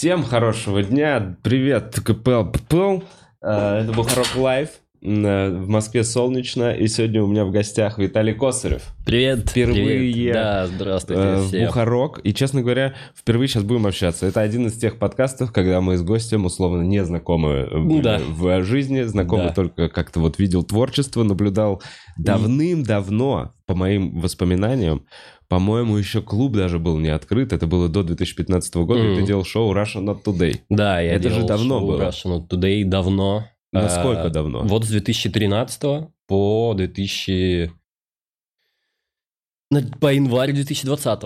Всем хорошего дня. Привет, КПЛ. Э, Это Бухарок Лайв. Э, В Москве солнечно. И сегодня у меня в гостях Виталий Косарев. Привет. Впервые привет. Да, здравствуйте э, всем. Бухарок. И, честно говоря, впервые сейчас будем общаться. Это один из тех подкастов, когда мы с гостем условно не знакомы э, были Да. в жизни. Знакомы Да. только как-то вот видел творчество, наблюдал давным-давно, по моим воспоминаниям, по-моему, еще клуб даже был не открыт. Это было до 2015 года, и ты делал шоу Russia Not Today. Да, я Это же делал давно шоу было. Russian Today давно. Насколько А, давно? Вот с 2013 по 2000... на- По январь 2020.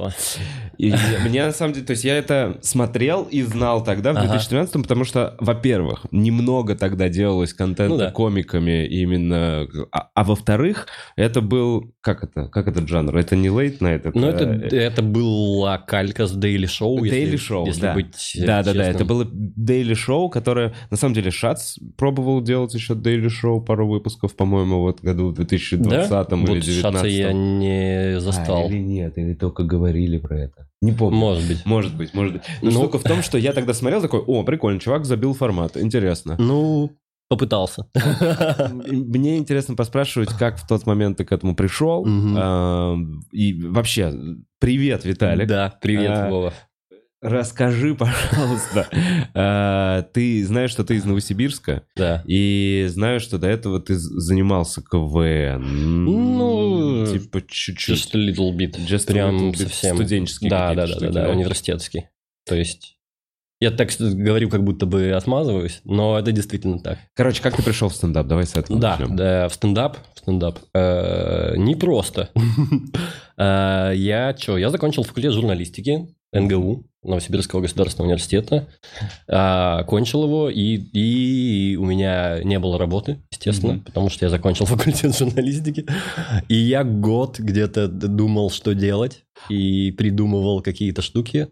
И мне на самом деле, то есть я это смотрел и знал тогда, в Ага. 2013, потому что, во-первых, немного тогда делалось контента Ну комиками именно, а, а во-вторых, это был, как это, как этот жанр? Это не late night, это... Ну, это, э, это была калька с Daily Show. если- Daily Show, если да. быть Да, да, да, это было daily шоу, которое, на самом деле, Шац пробовал делать еще daily шоу, пару выпусков, по-моему, вот году в 2020 Да? или Вот 2019. Шаца я не застал. А, или нет, или только говорили про это. Не помню. Может быть. Может быть, может быть. Но Ну- штука в том, что я тогда смотрел такой, о, прикольно, чувак забил формат, интересно. Ну, попытался. Мне интересно поспрашивать, как в тот момент ты к этому пришел. А, И вообще, привет, Виталик. Да, привет, А, Вова. Расскажи, пожалуйста, а, ты знаешь, что ты из Новосибирска, Да. и знаю, что до этого ты занимался КВН. Ну, типа чуть-чуть. Just a little bit. Just Прям little bit совсем. студенческие Да, да, да, да, да, да? университетский. То есть я так говорю, как будто бы отмазываюсь, но это действительно так. Короче, как ты пришел в стендап? Давай с этого Да, начнем. да, в стендап, в стендап. Э, Непросто. Э, Я что, я закончил факультет журналистики НГУ, Новосибирского государственного университета. А, Кончил его, и, и у меня не было работы, естественно, Мгм. потому что я закончил факультет журналистики. И я год где-то думал, что делать, и придумывал какие-то штуки.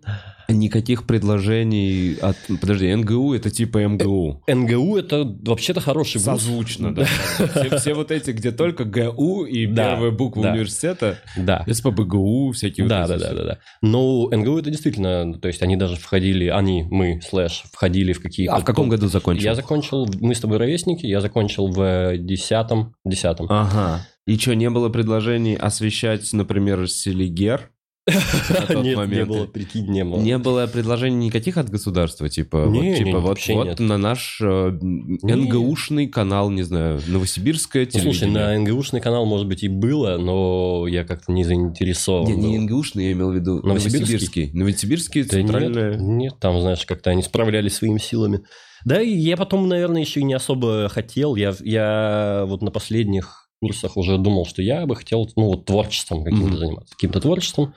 Никаких предложений от... Подожди, НГУ это типа МГУ. НГУ это вообще-то хороший вуз. Созвучно, да. Все, все вот эти, где только ГУ и Да, первая буква да. университета, Да. СПБГУ, всякие вот Да, эти да, да, да, да. Но НГУ это действительно, то есть они даже входили, они, мы, слэш, входили в какие-то... А в каком году закончил? Я закончил, мы с тобой ровесники, я закончил в десятом, десятом. Ага. И что, не было предложений освещать, например, Селигер? Нет, не было, прикинь, не было. Не было предложений никаких от государства, типа, Не, вот, типа не, вот, вот нет. на наш э, НГУшный канал, не знаю, Новосибирское Ну, слушай, телевидение. на НГУшный канал, может быть, и было, но я как-то не заинтересован Не, был. не НГУшный, я имел в виду Новосибирский? Новосибирский. Новосибирский Да нет, центральное... нет, там, знаешь, как-то они справлялись своими силами. Да, и я потом, наверное, еще и не особо хотел. Я, я вот на последних курсах уже думал, что я бы хотел, ну, вот творчеством каким-то Мгм. заниматься, каким-то творчеством.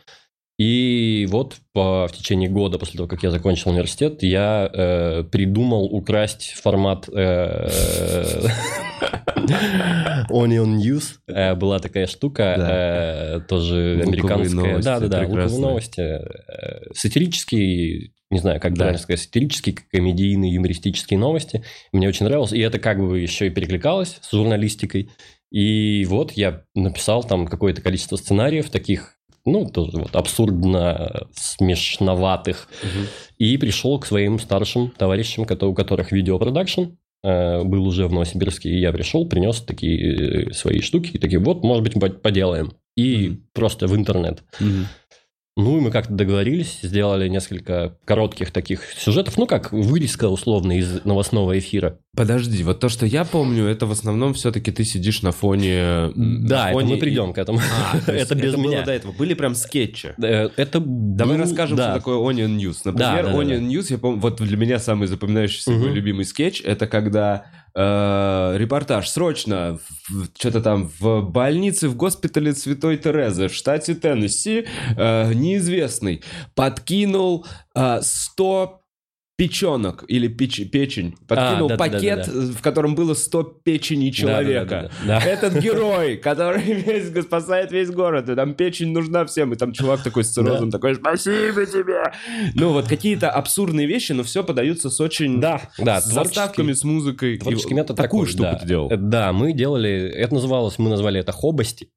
И вот по, в течение года после того, как я закончил университет, я э, придумал украсть формат э, Onion News. Э, Была такая штука, э, тоже американская. новости, Да, да, да, луковые прекрасные. новости. Сатирический, не знаю, как Да. правильно сказать, сатирические, комедийные, юмористические новости. Мне очень нравилось. И это как бы еще и перекликалось с журналистикой. И вот я написал там какое-то количество сценариев таких, ну, тоже вот абсурдно смешноватых. Мгм. И пришел к своим старшим товарищам, у которых видеопродакшн э, был уже в Новосибирске. И я пришел, принес такие э, свои штуки, и такие, вот, может быть, по- поделаем. И Мгм. просто в интернет. Мгм. Ну, и мы как-то договорились, сделали несколько коротких таких сюжетов, ну, как вырезка условно из новостного эфира. Подожди, вот то, что я помню, это в основном все-таки ты сидишь на фоне... Да, на это фоне мы и- придем к этому. А, это без было меня. до этого. Были прям скетчи. Э, Это Давай был- расскажем, да. что такое Onion News. Например, Да, да, Onion да. News, я помню, вот для меня самый запоминающийся Мгм. мой любимый скетч, это когда э, репортаж срочно, что-то там в больнице, в госпитале Святой Терезы в штате Теннесси, э, неизвестный подкинул э, 100 печенок или печ- печень. Подкинул А, да-да-да-да-да. пакет, в котором было 100 печеней человека. Да-да-да-да. Да. Этот герой, который весь спасает весь город, и там печень нужна всем, и там чувак такой с циррозом такой, спасибо тебе. Ну вот какие-то абсурдные вещи, но все подаются с очень... Да, да, с заставками, с музыкой. Творческий И метод Такую такой, штуку да. ты делал. Да, мы делали, это называлось, мы назвали это хобости.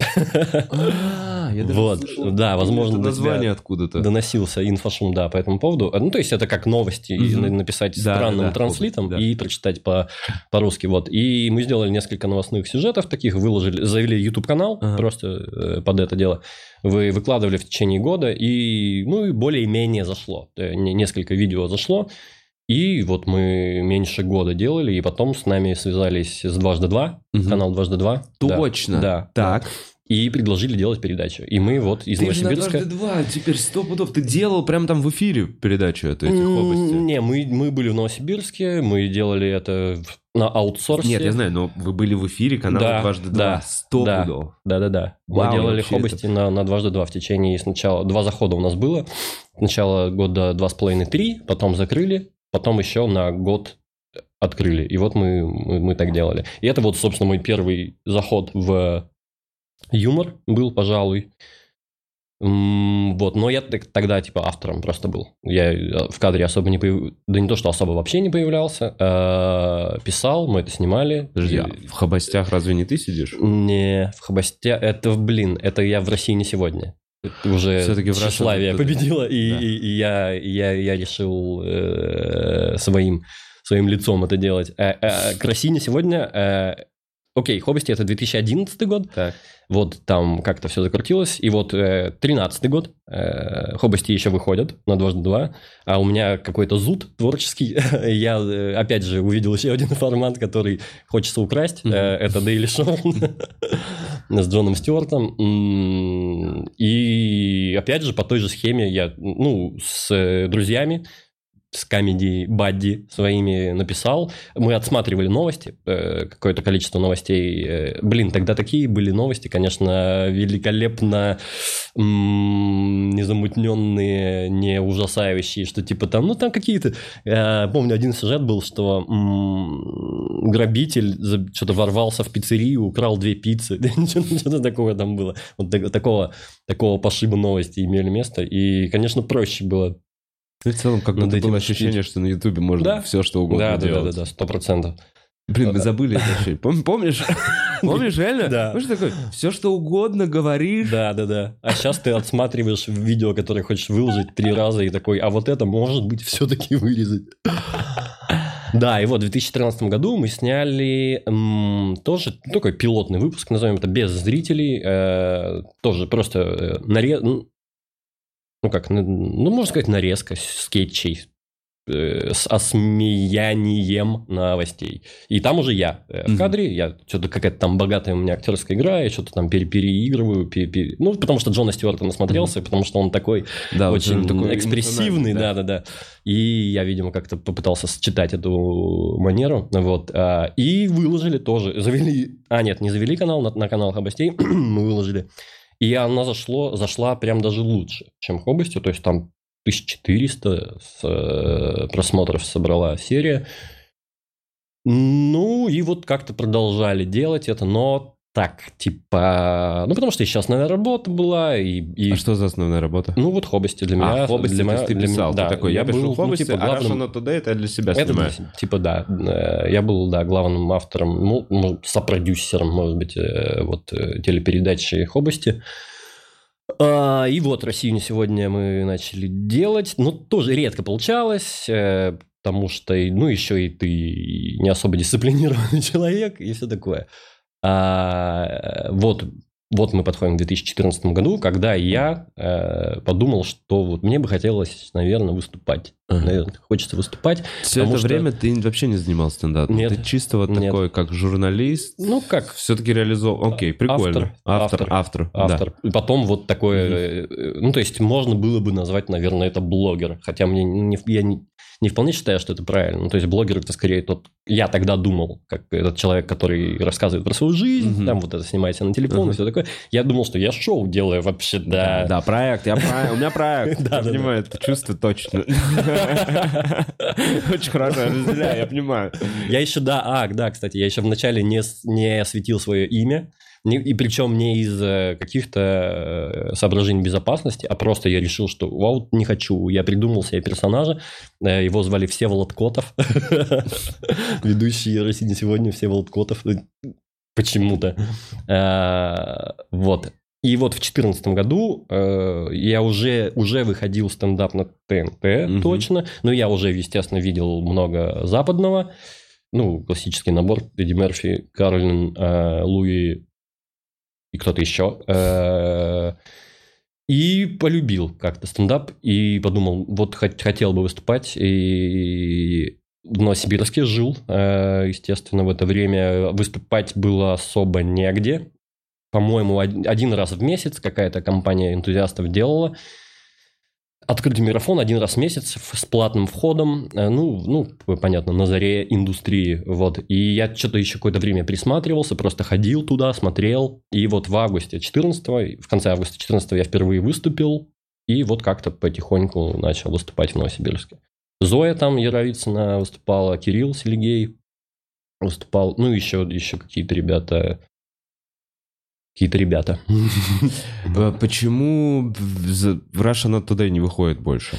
Я даже Вот, слышал, да, возможно, это название откуда-то. доносился инфошум, да, по этому поводу. Ну, то есть это как новости на- написать Да, странным да, транслитом да. и прочитать по- по-русски. Вот. И мы сделали несколько новостных сюжетов таких, выложили, завели YouTube-канал Ага. просто э, под это дело. Вы выкладывали в течение года, и, ну, и более-менее зашло. Э, не- Несколько видео зашло. И вот мы меньше года делали, и потом с нами связались с дважды два, Мгм. канал дважды два. Точно. Да. Так. И предложили делать передачу. И мы вот из Ты Новосибирска... дважды два, теперь сто пудов. Ты делал прям там в эфире передачу эту, этих М, областей. Не, мы, мы были в Новосибирске, мы делали это на аутсорсе. Нет, я знаю, но вы были в эфире канала Да, дважды да, два. Сто да. пудов. Да-да-да. Вау, мы делали хобости на, на дважды два в течение сначала... Два захода у нас было. Сначала года два с половиной-три, потом закрыли, потом еще на год открыли. И вот мы, мы, мы так делали. И это вот, собственно, мой первый заход в юмор был, пожалуй. Вот, но я тогда типа автором просто был. Я э, в кадре особо не появлялся. Да не то, что особо вообще не появлялся. а Писал, мы это снимали. Подожди, а в хобостях разве не ты сидишь? не, в хобостя... Это, блин, это я в России не сегодня. Это Уже Всё-таки в Russia тщеславие Today. победила, и, Да. и- и я, я, я решил э, своим, своим лицом это делать. Э, э, к России не сегодня... э, Окей, Хобости это 2011 год, Так. вот там как-то все закрутилось, и вот э, 13 год, э, Хобости еще выходят на дважды два, а у меня какой-то зуд творческий, я э, опять же увидел еще один формат, который хочется украсть, Мгм. э, это Daily Show с Джоном Стюартом, и опять же по той же схеме я, ну, с э, друзьями, с комедий Бадди своими написал. Мы отсматривали новости, э, какое-то количество новостей. Э, Блин, тогда такие были новости, конечно, великолепно незамутненные, не ужасающие, что типа там, ну там какие-то... э, Помню, один сюжет был, что грабитель что-то ворвался в пиццерию, украл две пиццы. Что-то такое там было. Вот так- такого, такого пошиба новости имели место. И, конечно, проще было Ну, в целом, как Над будто этим было шутить. ощущение, что на Ютубе можно Да. все, что угодно Да, да, да, да, делать. да, сто процентов. Блин, мы забыли это вообще. Пом- Помнишь? Помнишь, реально? Да. Помнишь такой, все, что угодно говоришь. Да, да, да. А сейчас ты отсматриваешь видео, которое хочешь выложить три раза, и такой, а вот это может быть все-таки вырезать. Да, и вот в 2013 году мы сняли м, тоже такой пилотный выпуск, назовем это без зрителей, э, тоже просто э, наре- ну ну как, ну можно сказать нарезка скетчей э, с осмеянием новостей. И там уже я э, в Мгм. кадре, я что-то какая-то там богатая у меня актерская игра, я что-то там пере- переигрываю, пере- пере- ну, потому что Джона Стюарта насмотрелся, потому что он такой Да, очень он такой экспрессивный, да-да-да. И я, видимо, как-то попытался сочетать эту манеру, вот. а, И выложили тоже, завели, а нет, не завели канал, на, на канал Хобостей, мы выложили. И она зашло, зашла прям даже лучше, чем Хобости, то есть там 1400 с, э, просмотров собрала серия. Ну, и вот как-то продолжали делать это, но так, типа... Ну, потому что сейчас, наверное, работа была, и... и- А что за основная работа? Ну, вот Хобости для меня... а, Хобости, для меня- ты для писал. да, ты такой, я, пишу был, ну, Хобости, типа, а главным- Russian Today это я для себя это снимаю. для- типа, да. э, Я был, да, главным автором, ну, ну, сопродюсером, может быть, э, вот э, телепередачи Хобости. А, И вот Россию не сегодня мы начали делать, но тоже редко получалось, потому что, ну, еще и ты не особо дисциплинированный человек и все такое. А, вот, вот мы подходим к 2014 году, когда я э, подумал, что вот мне бы хотелось, наверное, выступать. Ага. Наверное, хочется выступать. Все это что- время ты вообще не занимался стендапом. Нет. Ты чисто вот Нет. такой, как журналист. Ну, как Все-таки реализовал. Окей, прикольно. Автор. Автор, автор. да. автор. И потом вот такое... э, Ну, то есть, можно было бы назвать, наверное, это блогер. Хотя мне не, я не, не вполне считаю, что это правильно. Ну, то есть, блогер это скорее тот... Я тогда думал, как этот человек, который рассказывает про свою жизнь, Мгм. там вот это снимает себя на телефон Ага. и все такое. Я думал, что я шоу делаю вообще, да. Да, проект, я про- у меня проект. Да, понимаю, это чувство точно. Очень хорошо, я разделяю, я понимаю. Я еще, да, а, да, кстати, я еще вначале не, осветил свое имя, и причем не из каких-то э, соображений безопасности, а просто я решил, что вау, не хочу. Я придумал себе персонажа, э, его звали Всеволод Котов, ведущий России сегодня Всеволод Котов, э, почему-то. Э, Вот. И вот в 2014 году э, я уже, уже выходил стендап на ТНТ, Мгм. точно. Но я уже, естественно, видел много западного. Ну, классический набор. Эдди Мерфи, Карлин, э, Луи и кто-то еще. Э, и полюбил как-то стендап. И подумал, вот хот- хотел бы выступать. И в Новосибирске жил, э, естественно, в это время. Выступать было особо негде по-моему, од- один раз в месяц какая-то компания энтузиастов делала. Открытый микрофон один раз в месяц с платным входом. Э, Ну, ну, понятно, на заре индустрии. Вот. И я что-то еще какое-то время присматривался, просто ходил туда, смотрел. И вот в августе 14 в конце августа 14 я впервые выступил. И вот как-то потихоньку начал выступать в Новосибирске. Зоя там Яровицына выступала, Кирилл Селигей выступал. Ну, еще, еще какие-то ребята какие-то ребята. Почему в за- в Russia Not Today не выходит больше?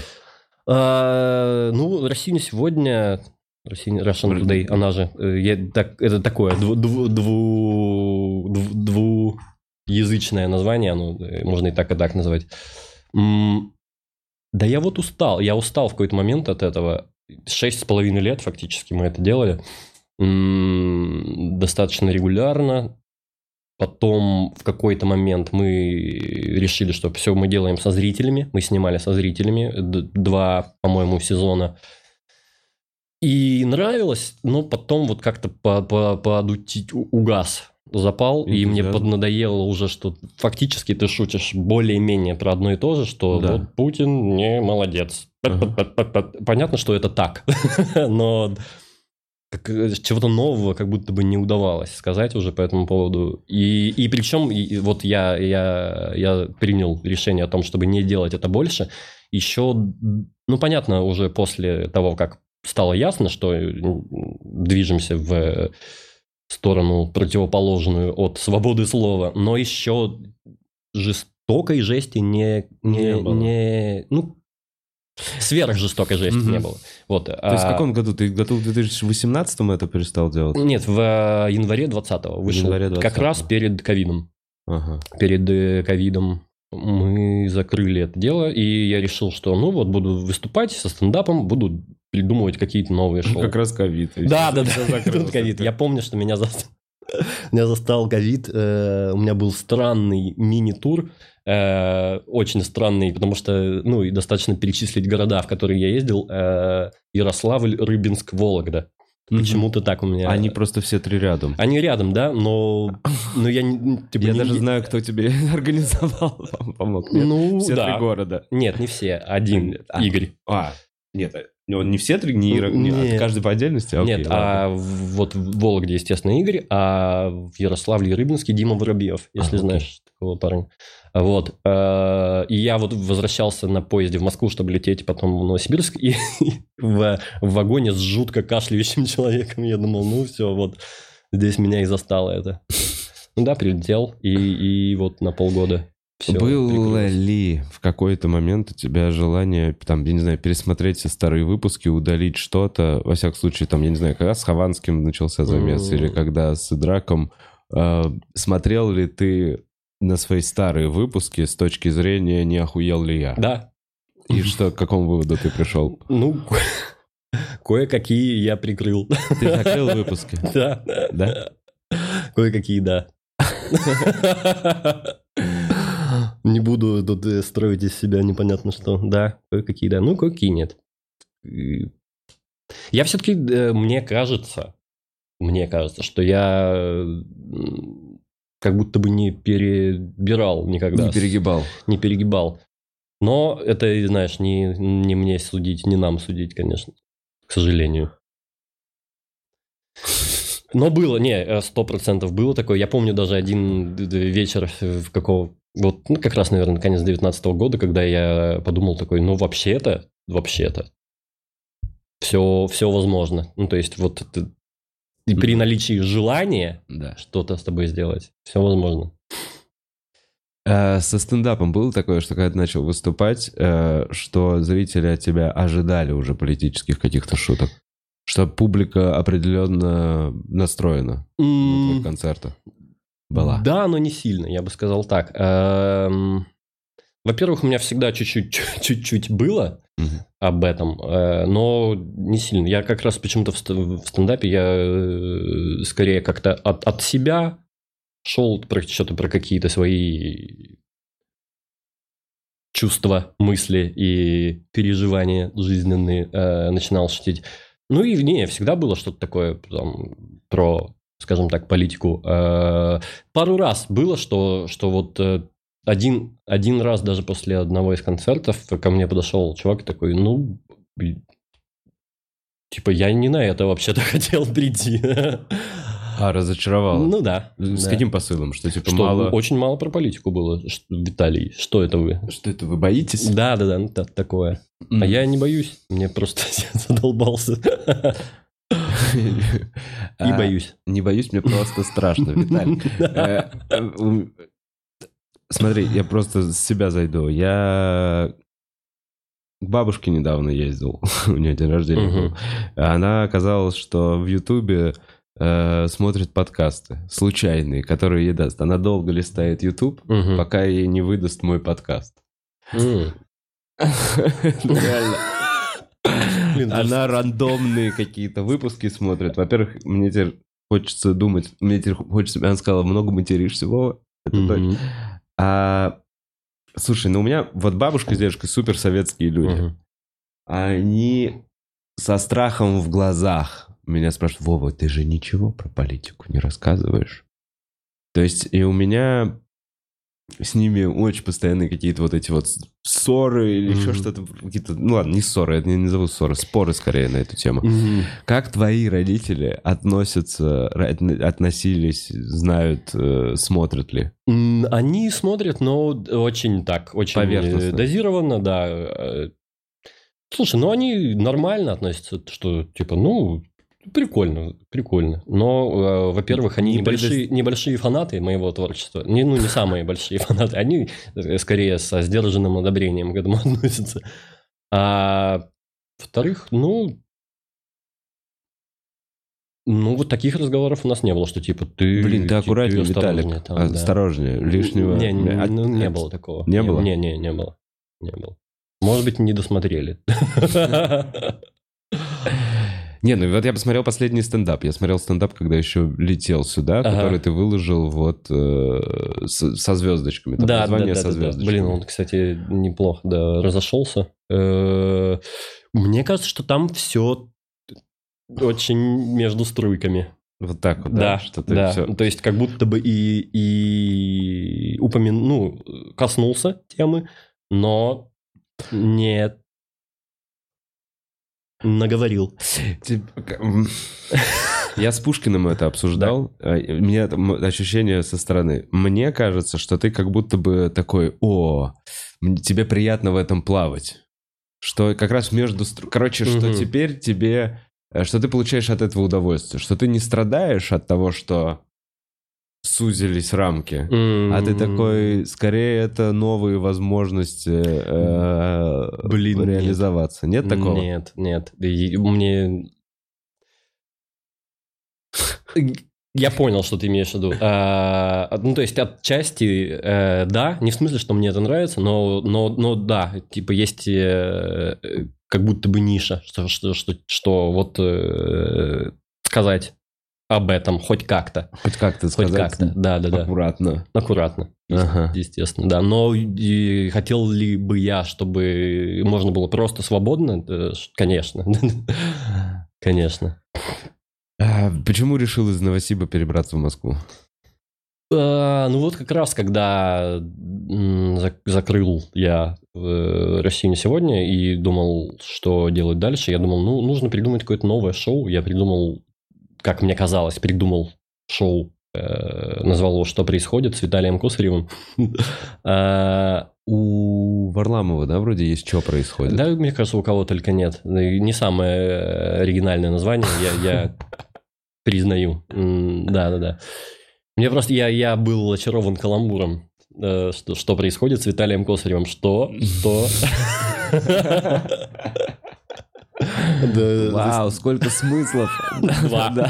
А, Ну, Россия не сегодня, Россия Russian Today, она же, э, я так- это такое дву- дву- дву- дву- двуязычное название, оно, э, можно и так, и так называть. Да я вот устал, я устал в какой-то момент от этого. Шесть с половиной лет фактически мы это делали. Достаточно регулярно. Потом в какой-то момент мы решили, что все мы делаем со зрителями. Мы снимали со зрителями два, по-моему, сезона. И нравилось, но потом вот как-то по- по- подутить угас запал, и мне поднадоело уже, что фактически ты шутишь более-менее про одно и то же, что Да. вот Путин не молодец. Ага. Понятно, что это так, но чего-то нового как будто бы не удавалось сказать уже по этому поводу. И, и причем и, вот я, я, я принял решение о том, чтобы не делать это больше. Еще, ну, понятно, уже после того, как стало ясно, что э, движемся в сторону противоположную от свободы слова, но еще жестокой жести не, не, Не было. не- ну, сверхжестокой жести Мгм. не было. Вот, То есть в каком году? Ты году в 2018 это перестал делать? Нет, в э, январе 20-го вышел. январе Как 20-го. раз перед ковидом. Ага. Перед э, ковидом мы закрыли это дело, и я решил, что ну вот буду выступать со стендапом, буду придумывать какие-то новые шоу. Как раз ковид. Да, да, да. Тут ковид. Я помню, что меня застал. Меня застал ковид. э, У меня был странный мини-тур. э, Очень странный, потому что, ну, и достаточно перечислить города, в которые я ездил. э, Ярославль, Рыбинск, Вологда. Почему-то так у меня. Они просто все три рядом. Они рядом, да, но, но я типа, Я не- даже знаю, кто тебе организовал, пом- помог. Нет? Ну, Все да. три города. Нет, не все. Один. А. Игорь. А, нет, не все три, не, не- Нет. каждый по отдельности? Окей, Нет, ладно. а вот в Вологде, естественно, Игорь, а в Ярославле и Рыбинске Дима Воробьев, если А, знаешь такого парня. Вот. э, И я вот возвращался на поезде в Москву, чтобы лететь потом в Новосибирск, и в, в вагоне с жутко кашляющим человеком. Я думал, ну все, вот здесь меня и застало это. Ну да, прилетел, и, и вот на полгода все Было ли в какой-то момент у тебя желание, там, я не знаю, пересмотреть все старые выпуски, удалить что-то? Во всяком случае, там, я не знаю, когда с Хованским начался замес, М. или когда с Драком. Э, смотрел ли ты на свои старые выпуски с точки зрения «не охуел ли я?» Да, И что, к какому выводу ты пришел? ну, кое-какие я прикрыл. Ты закрыл выпуски? Да. Да? Кое-какие, да. Не буду тут э, строить из себя непонятно что. Да, кое-какие, да. Ну, кое-какие нет. Я все-таки, мне кажется, мне кажется, что я как будто бы не перебирал никогда. Не перегибал. Не перегибал. Но это, знаешь, не, не мне судить, не нам судить, конечно. К сожалению. Но было, не, э, сто процентов было такое. Я помню даже один д- вечер э, в какого... Вот, ну, как раз, наверное, конец 19 года, когда я подумал такой, ну, вообще-то, вообще-то, все, все возможно. Ну, то есть, вот это- и при наличии желания Да. что-то с тобой сделать, все возможно. Э, Со стендапом было такое, что когда ты начал выступать, э, что зрители от тебя ожидали уже политических каких-то шуток? Что публика определенно настроена на твоих М, концертах? Была? Да, но не сильно, я бы сказал так. Эм, Во-первых, у меня всегда чуть-чуть чуть-чуть было об этом, э, но не сильно. Я как раз почему-то в стендапе я э, скорее как-то от, от себя шел про что-то про какие-то свои чувства, мысли и переживания жизненные э, начинал шутить. Ну и не, всегда было что-то такое там, про, скажем так, политику. Э, пару раз было, что, что вот э, один, один раз даже после одного из концертов ко мне подошел чувак такой, ну, типа, я не на это вообще-то хотел прийти. А, разочаровало. Ну да. С да. каким посылом? Что, типа, Что, мало... Очень мало про политику было. Ш- Виталий, что это вы? Что это, вы боитесь? Да, да, да, та- такое. М. А я не боюсь, мне просто задолбался. А, боюсь. Не боюсь, мне просто страшно, Виталий. Э, э, Смотри, я просто с себя зайду. Я к бабушке недавно ездил. У нее день рождения был. Она оказалось, что в Ютубе э, смотрит подкасты случайные, которые ей даст. Она долго листает Ютуб, Мгм. пока ей не выдаст мой подкаст. Реально. Блин, Она рандомные какие-то выпуски смотрит. Во-первых, мне теперь хочется думать, мне теперь хочется, она сказала, много материшься, Вова. Это точно. А, слушай, ну у меня вот бабушка с дедушкой супер советские люди. Они со страхом в глазах меня спрашивают, Вова, ты же ничего про политику не рассказываешь? То есть и у меня с ними очень постоянные какие-то вот эти вот ссоры или еще Мгм. что-то. Какие-то, ну ладно, не ссоры, это не назову ссоры, споры скорее на эту тему. Мгм. Как твои родители относятся, относились, знают, э, смотрят ли? Они смотрят, но очень так, очень дозированно, да. Э, Слушай, ну они нормально относятся, что типа, ну, прикольно, прикольно. Но, э, во-первых, они Не небольшие, небольшие фанаты моего творчества. Не, ну, не самые большие фанаты. Они э, скорее со сдержанным одобрением к этому относятся. А во-вторых, ну, ну, вот таких разговоров у нас не было, что типа ты... Блин, ты аккуратнее, осторожнее Виталик. там, да. Осторожнее, лишнего. Не, не, А- ну, не было такого. не было? Не, не, не было. Не было. Может быть, не досмотрели. Не, ну вот я посмотрел последний стендап. Я смотрел стендап, когда еще летел сюда, Ага. который ты выложил вот э, с- со звездочками. Там Да, да, название да, со да, да. звездочками. Блин, он, кстати, неплохо, да, разошелся. Э, Мне кажется, что там все очень между струйками. Вот так вот, да? Да, Что ты да. всё- То есть как будто бы и, и упомян... ну, коснулся темы, но не наговорил. Я с Пушкиным это обсуждал. А, У меня там ощущение со стороны. Мне кажется, что ты как будто бы такой, о, тебе приятно в этом плавать. Что как раз между... Короче, что Мгм. теперь тебе... э, Что ты получаешь от этого удовольствие. Что ты не страдаешь от того, что сузились рамки. А ты такой, скорее, это новые возможности э, Блин, нет. реализоваться. Нет такого? Нет, нет. И Мне... Я понял, что ты имеешь в виду. А, ну, то есть, отчасти, э, да, не в смысле, что мне это нравится, но, но, но да, типа, есть э, э, как будто бы ниша, что, что, что, что вот э, сказать об этом хоть как-то. Хоть как-то Хоть сказать как-то, да-да-да. аккуратно. Аккуратно. Ага. Естественно, да. Но и хотел ли бы я, чтобы можно было просто свободно? Э, Конечно. Конечно. А почему решил из Новосиба перебраться в Москву? А, Ну вот как раз, когда закрыл я э, Россию не сегодня и думал, что делать дальше, я думал, ну, нужно придумать какое-то новое шоу. Я придумал, как мне казалось, придумал шоу, э, назвал его «Что происходит» с Виталием Косаревым. А, У Варламова, да, вроде есть что происходит? Да, мне кажется, у кого только нет. И Не самое э, оригинальное название, я, я признаю. Да-да-да. Мне просто, я, я был очарован каламбуром. э, Что, что происходит с Виталием Косаревым? Что? Что? Вау, сколько смыслов. Два.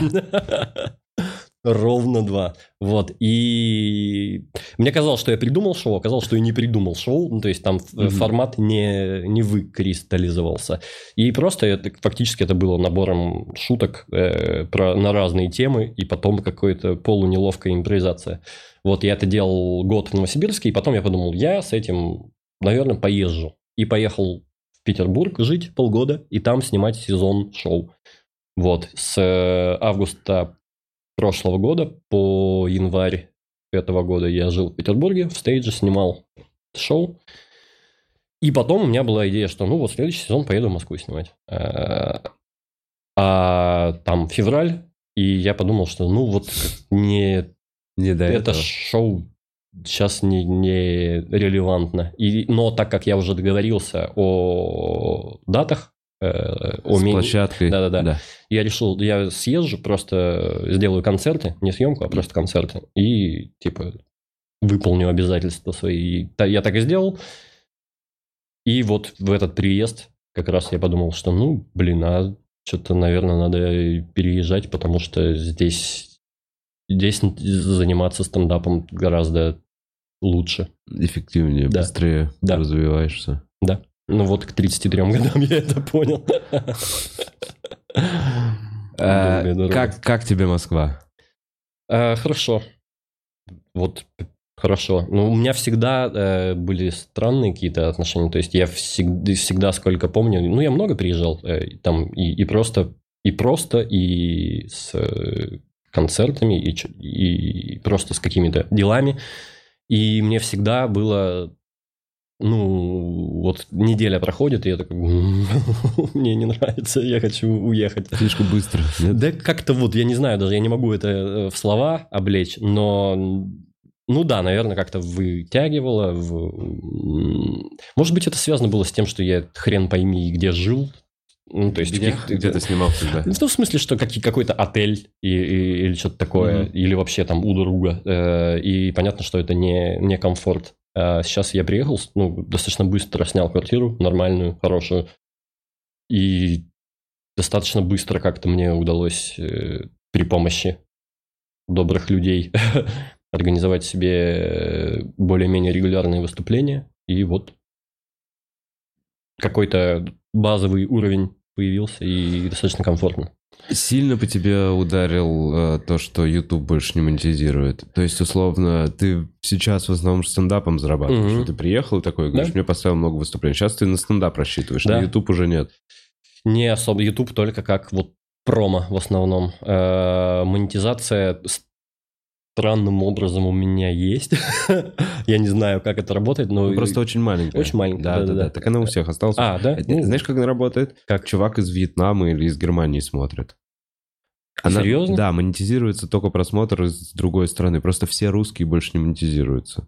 Ровно два. Вот. И мне казалось, что я придумал шоу, оказалось, что я не придумал шоу. Ну, то есть там mm-hmm. формат не, не выкристаллизовался. И просто это, фактически это было набором шуток э, про, на разные темы, и потом какая-то полунеловкая импровизация. Вот я это делал год в Новосибирске, и потом я подумал, я с этим, наверное, поезжу. И поехал Петербург жить полгода, и там снимать сезон шоу. Вот, с э, августа прошлого года по январь этого года я жил в Петербурге, в стейдже снимал шоу. И потом у меня была идея, что ну вот следующий сезон поеду в Москву снимать. Э, а там февраль, и я подумал, что ну вот не, не до это этого. шоу сейчас не, не релевантно. И, но так как я уже договорился о датах, э, о С ми... площадкой. Да-да-да. Да. Я решил, я съезжу, просто сделаю концерты, не съемку, а просто концерты. И, типа, выполню обязательства свои. Я так и сделал. И вот в этот приезд как раз я подумал, что, ну, блин, а что-то, наверное, надо переезжать, потому что здесь, здесь заниматься стендапом гораздо лучше. Эффективнее, да. быстрее да. развиваешься. Да. Ну вот к 33 годам я это понял. А, как, как тебе Москва? А, хорошо. Вот хорошо. Ну, у меня всегда э, были странные какие-то отношения. То есть я всегда, всегда сколько помню, ну, я много приезжал э, там и, и просто, и просто, и с э, концертами, и, и просто с какими-то делами. И мне всегда было ну, вот неделя проходит, и я такой, мне не нравится, я хочу уехать. Слишком быстро. Нет? Да как-то вот, я не знаю, даже я не могу это э, в слова облечь, но, ну да, наверное, как-то вытягивало. В... Может быть, это связано было с тем, что я хрен пойми, где жил, ну, то есть где, где ты снимал всегда? Ну, в смысле, что какие, какой-то отель и, и, или что-то такое, mm-hmm. или вообще там у друга. Э, и понятно, что это не, не комфорт. А сейчас я приехал, ну, достаточно быстро снял квартиру, нормальную, хорошую. И достаточно быстро как-то мне удалось э, при помощи добрых людей организовать себе более-менее регулярные выступления. И вот какой-то базовый уровень появился и достаточно комфортно. Сильно по тебе ударил э, то, что YouTube больше не монетизирует. То есть, условно, ты сейчас в основном стендапом зарабатываешь. Угу. Ты приехал такой, говоришь, да? мне поставил много выступлений. Сейчас ты на стендап рассчитываешь, да. на YouTube уже нет. Не особо. YouTube только как вот промо в основном. Э, монетизация странным образом у меня есть. Я не знаю, как это работает, но... Ну, просто очень маленькая. Очень маленькая, да, да, да. Так она у всех осталась. А, да? Ну, знаешь, как она работает? Как? Чувак из Вьетнама или из Германии смотрит. Она, Серьезно? Да, монетизируется только просмотр с другой стороны. Просто все русские больше не монетизируются.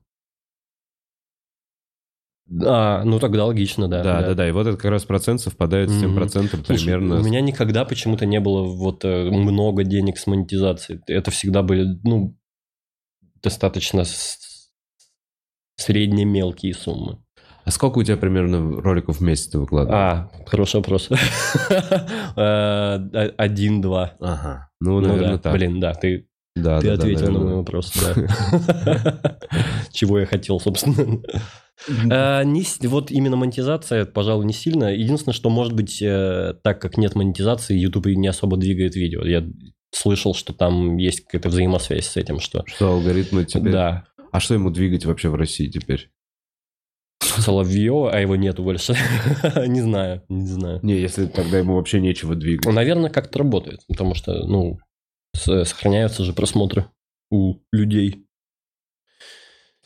А, ну тогда логично, да. Да, да, да. да. И вот это как раз процент совпадает с тем процентом Слушай, примерно. У меня никогда почему-то не было вот э, много денег с монетизацией. Это всегда были, ну, достаточно средние мелкие суммы. А сколько у тебя примерно роликов в месяц ты выкладываешь? А, хороший вопрос. Э, один-два. Ага. Ну, ну наверное, так. Блин, да, ты да, ты да, ответил да, на мой вопрос, да. Чего я хотел, собственно. А, не, вот именно монетизация, пожалуй, не сильно. Единственное, что может быть, э, так как нет монетизации, YouTube не особо двигает видео. Я слышал, что там есть какая-то взаимосвязь с этим, что... Что алгоритмы тебе... Да. А что ему двигать вообще в России теперь? Соловьева, а его нету больше. не знаю, не знаю. Не, если тогда ему вообще нечего двигать. Ну, наверное, как-то работает, потому что, ну, сохраняются же просмотры у людей.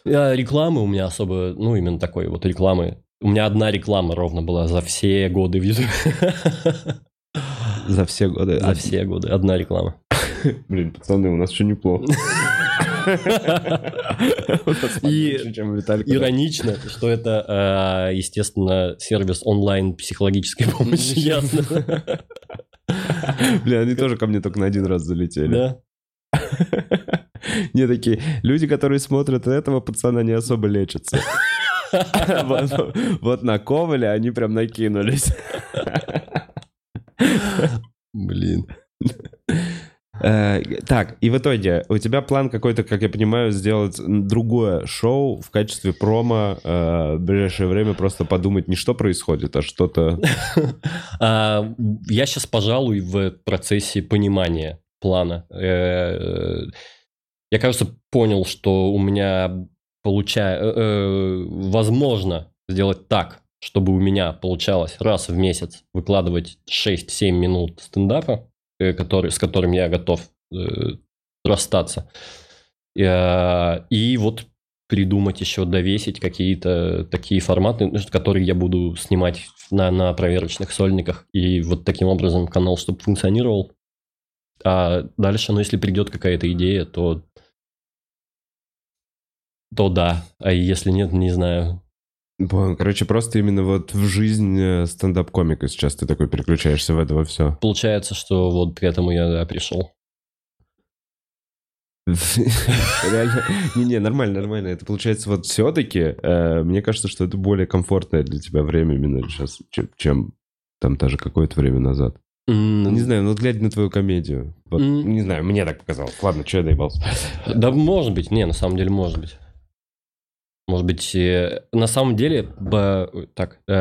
А рекламы у меня особо, ну, именно такой вот рекламы. У меня одна реклама ровно была за все годы в YouTube. За все годы? За все годы. Одна реклама. Блин, пацаны, у нас все неплохо. И иронично, что это, а, естественно, сервис онлайн психологической помощи, ясно. Бля, они тоже ко мне только на один раз залетели. Да. Не такие, люди, которые смотрят этого пацана, не особо лечатся. Вот на Коваля они прям накинулись. Блин. Э, Так, и в итоге у тебя план какой-то, как я понимаю, сделать другое шоу в качестве промо э, в ближайшее время просто подумать не что происходит, а что-то... А, Я сейчас, пожалуй, в процессе понимания плана. Э, Я, кажется, понял, что у меня получается... Возможно сделать так, чтобы у меня получалось раз в месяц выкладывать 6-7 минут стендапа, э, который, с которым я готов э, расстаться. Э, И вот придумать еще, довесить какие-то такие форматы, ну, которые я буду снимать на, на проверочных сольниках. И вот таким образом канал, чтобы функционировал. А дальше, ну, если придет какая-то идея, то то да. А если нет, не знаю. Короче, просто именно вот в жизнь э, стендап-комика сейчас ты такой переключаешься в это все. Получается, что вот к этому я да, пришел. Реально. Не-не, нормально, нормально. Это получается вот все-таки, мне кажется, что это более комфортное для тебя время именно сейчас, чем, там даже какое-то время назад. Не знаю, ну вот глядя на твою комедию. Вот. Не знаю, мне так показалось. Ладно, что я доебался. Да, может быть. Не, на самом деле, может быть. Может быть, э, на самом деле, так, э,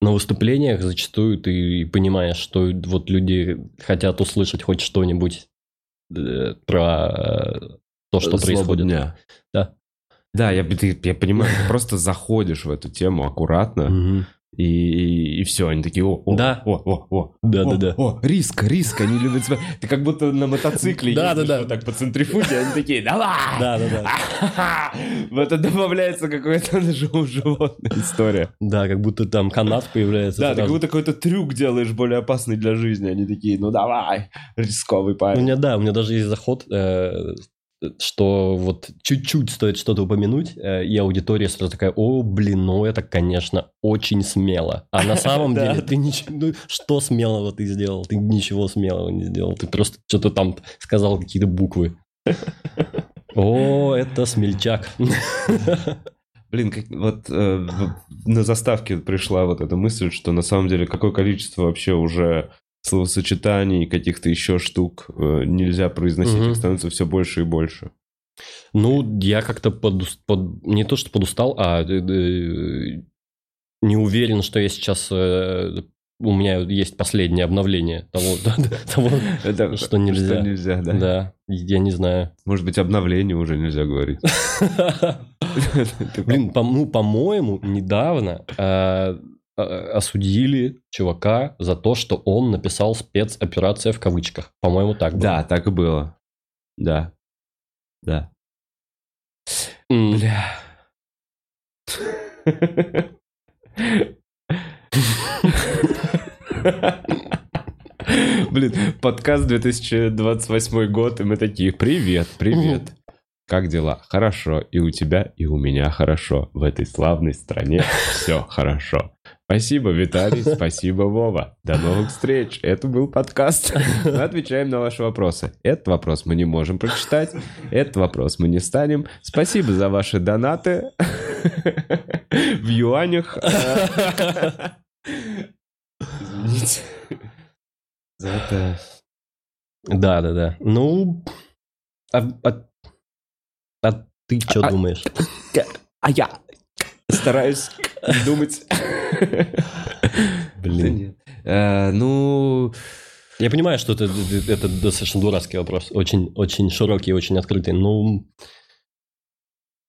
на выступлениях зачастую ты понимаешь, что вот люди хотят услышать хоть что-нибудь э, про то, что Злобу происходит. дня. Да. Да, я, ты- я понимаю, ты просто заходишь в эту тему аккуратно. И, и все, они такие, о, о, Да. о, о, о, Да, о, да, да. О, риск, риск, они любят себя. Ты как будто на мотоцикле Да, да, да. так по центрифуге, они такие, давай! Да, да, да. В это добавляется какая-то жив- животная история. Да, как будто там канат появляется. Да, ты как будто какой-то трюк делаешь более опасный для жизни. Они такие, ну давай, рисковый У парень. меня, да, у меня даже есть заход, э, что вот чуть-чуть стоит что-то упомянуть, э, и аудитория сразу такая, о, блин, ну это, конечно, очень смело. А на самом деле ты ничего, ну, что смелого ты сделал? Ты ничего смелого не сделал. Ты просто что-то там сказал, какие-то буквы. О, это смельчак. Блин, как- вот э, на заставке пришла вот эта мысль, что на самом деле какое количество вообще уже словосочетаний, каких-то еще штук э, нельзя произносить, Мгм. их становится все больше и больше. Ну, я как-то подус- под- не то, что подустал, а э, э, не уверен, что я сейчас... у меня есть последнее обновление того, того, Что нельзя. Что нельзя, да. да, я не знаю. Может быть, обновление уже нельзя говорить. Блин, ну, по-моему, недавно э, осудили чувака за то, что он написал спецоперация в кавычках. По-моему, так было. Да, так и было. Да. Да. М, Бля. Блин, подкаст 2028 год, и мы такие, привет, привет. Как дела? Хорошо. И у тебя, и у меня хорошо. В этой славной стране все хорошо. Спасибо, Виталий, спасибо, Вова. До новых встреч. Это был подкаст. Мы отвечаем на ваши вопросы. Этот вопрос мы не можем прочитать. Этот вопрос мы не станем. Спасибо за ваши донаты в юанях. Извините. За это... Да, да, да. Ну, а, а- а ты что А- думаешь? А я стараюсь думать. Блин. Э, Ну, Я понимаю, что это, это, достаточно дурацкий вопрос. Очень, очень широкий, очень открытый. Ну,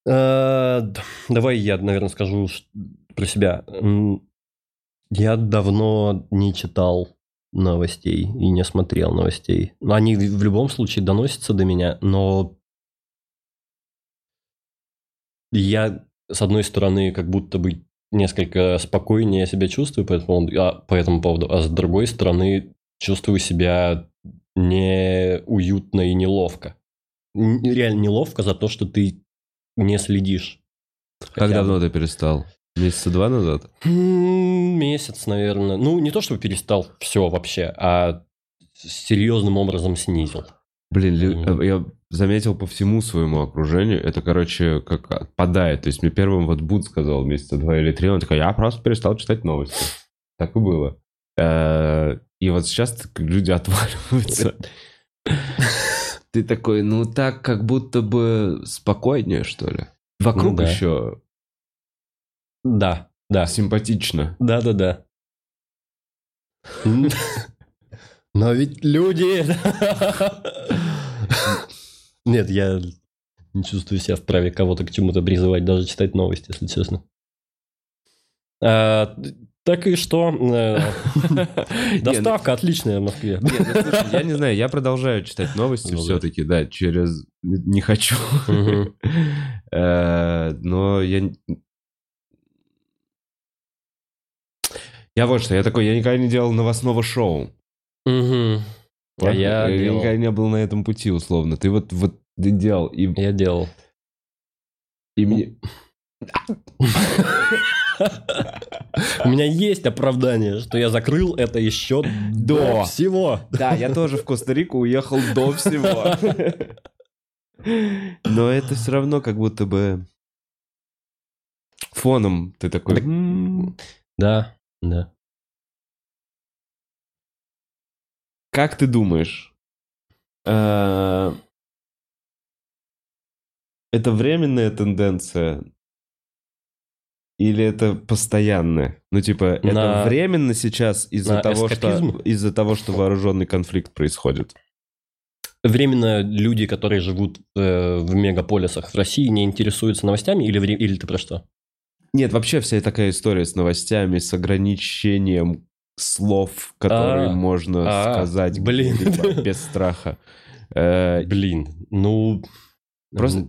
э, давай я, наверное, скажу про себя. Я давно не читал новостей и не смотрел новостей. Ну, Они в любом случае доносятся до меня, но я, с одной стороны, как будто бы несколько спокойнее себя чувствую по этому, а, по этому поводу, а с другой стороны, чувствую себя неуютно и неловко. Реально неловко за то, что ты не следишь. как Хотя давно ты перестал? Месяца два назад? Месяц, наверное. Ну, не то, чтобы перестал все вообще, а серьезным образом снизил. Блин, э, я заметил по всему своему окружению, это, короче, как отпадает. То есть мне первым вот Буд сказал месяца два или три, он такой, я просто перестал читать новости. Так и было. Э, И вот сейчас люди отваливаются. Ты такой, ну так как будто бы спокойнее, что ли. Вокруг Ну да. еще Да, да. симпатично. Да, да, да. Но ведь люди... Нет, я не чувствую себя вправе кого-то к чему-то призывать, даже читать новости, если честно. А, так и что? Э, Доставка отличная в Москве. Ну, я не знаю, я продолжаю читать новости Ну все-таки, да, через... Не хочу. Э, Но я... Я вот что, я такой, я никогда не делал новостного шоу. Мгм. А я Я делал. никогда не был на этом пути, условно. Ты вот, вот ты делал, и, Я делал. и мне... У меня есть оправдание, что я закрыл это еще до всего. Да, я тоже в Коста-Рику уехал до всего. Но это все равно как будто бы фоном ты такой... Так- «М, Да, да. Как ты думаешь, э, это временная тенденция или это постоянная? Ну, типа, это На- временно сейчас из-за того, что из-за того, что вооруженный конфликт происходит. Временно люди, которые живут э, в мегаполисах в России, не интересуются новостями или, или ты про что? Нет, вообще вся такая история с новостями, с ограничением слов, которые А, можно а, сказать блин. без страха. Э, Блин, ну... Просто-